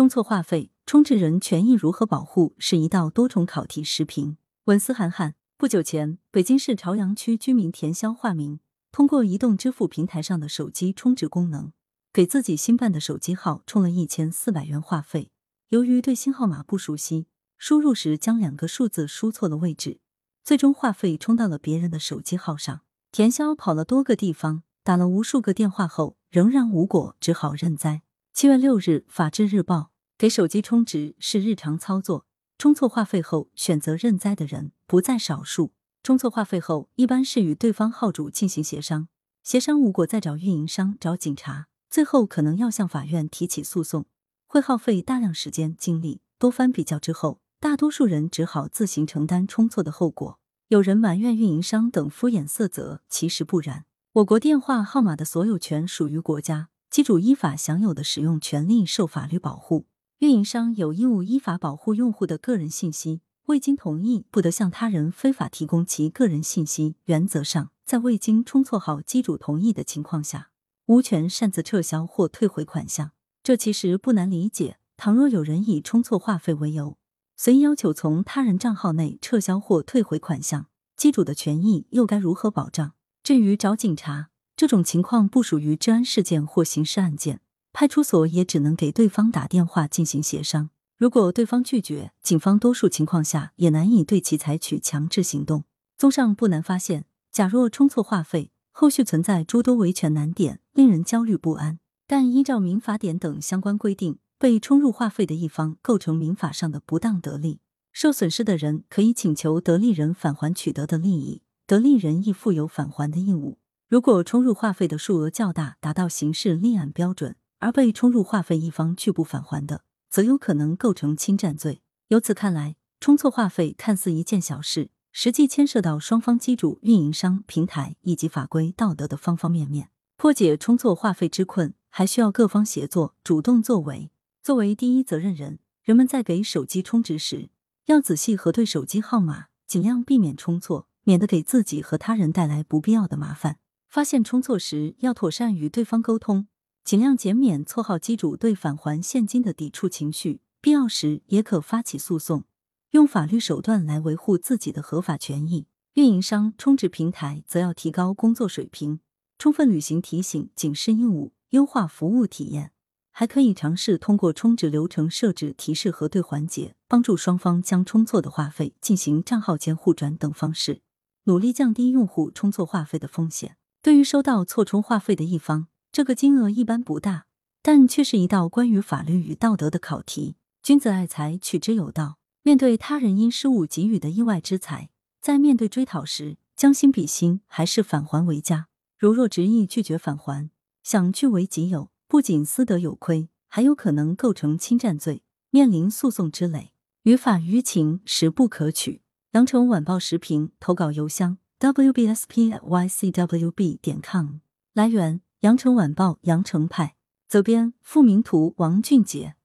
充错话费，充值人权益如何保护？是一道多重考题时评。文思涵涵。不久前，北京市朝阳区居民田潇化名，通过移动支付平台上的手机充值功能，给自己新办的手机号充了一千四百元话费。由于对新号码不熟悉，输入时将两个数字输错了位置，最终话费充到了别人的手机号上。田潇跑了多个地方，打了无数个电话后，仍然无果，只好认栽。七月六日，《法制日报》给手机充值是日常操作。充错话费后选择认栽的人不在少数。充错话费后，一般是与对方号主进行协商，协商无果再找运营商、找警察，最后可能要向法院提起诉讼，会耗费大量时间精力。多番比较之后，大多数人只好自行承担充错的后果。有人埋怨运营商等敷衍塞责，其实不然。我国电话号码的所有权属于国家，机主依法享有的使用权利受法律保护。运营商有义务依法保护用户的个人信息，未经同意不得向他人非法提供其个人信息。原则上，在未经充错号机主同意的情况下，无权擅自撤销或退回款项。这其实不难理解。倘若有人以充错话费为由，随意要求从他人账号内撤销或退回款项，机主的权益又该如何保障？至于找警察，这种情况不属于治安事件或刑事案件。派出所也只能给对方打电话进行协商，如果对方拒绝，警方多数情况下也难以对其采取强制行动。综上，不难发现，假若充错话费，后续存在诸多维权难点，令人焦虑不安。但依照民法典等相关规定，被充入话费的一方构成民法上的不当得利，受损失的人可以请求得利人返还取得的利益，得利人亦负有返还的义务。如果充入话费的数额较大，达到刑事立案标准。而被充入话费一方拒不返还的，则有可能构成侵占罪。由此看来，充错话费看似一件小事，实际牵涉到双方机主、运营商、平台以及法规、道德的方方面面。破解充错话费之困，还需要各方协作，主动作为。作为第一责任人，人们在给手机充值时，要仔细核对手机号码，尽量避免充错，免得给自己和他人带来不必要的麻烦。发现充错时，要妥善与对方沟通。尽量减免错号机主对返还现金的抵触情绪，必要时也可发起诉讼，用法律手段来维护自己的合法权益。运营商、充值平台则要提高工作水平，充分履行提醒、警示义务，优化服务体验。还可以尝试通过充值流程设置提示核对环节，帮助双方将充错的话费进行账号间互转等方式，努力降低用户充错话费的风险。对于收到错充话费的一方，这个金额一般不大，但却是一道关于法律与道德的考题。君子爱财，取之有道。面对他人因失误给予的意外之财，在面对追讨时，将心比心，还是返还为佳。如若执意拒绝返还，想据为己有，不仅私德有亏，还有可能构成侵占罪，面临诉讼之累。于法于情，实不可取。羊城晚报时评投稿邮箱：wbspycwb 点 com。来源。羊城晚报羊城派。责编付明图王俊杰。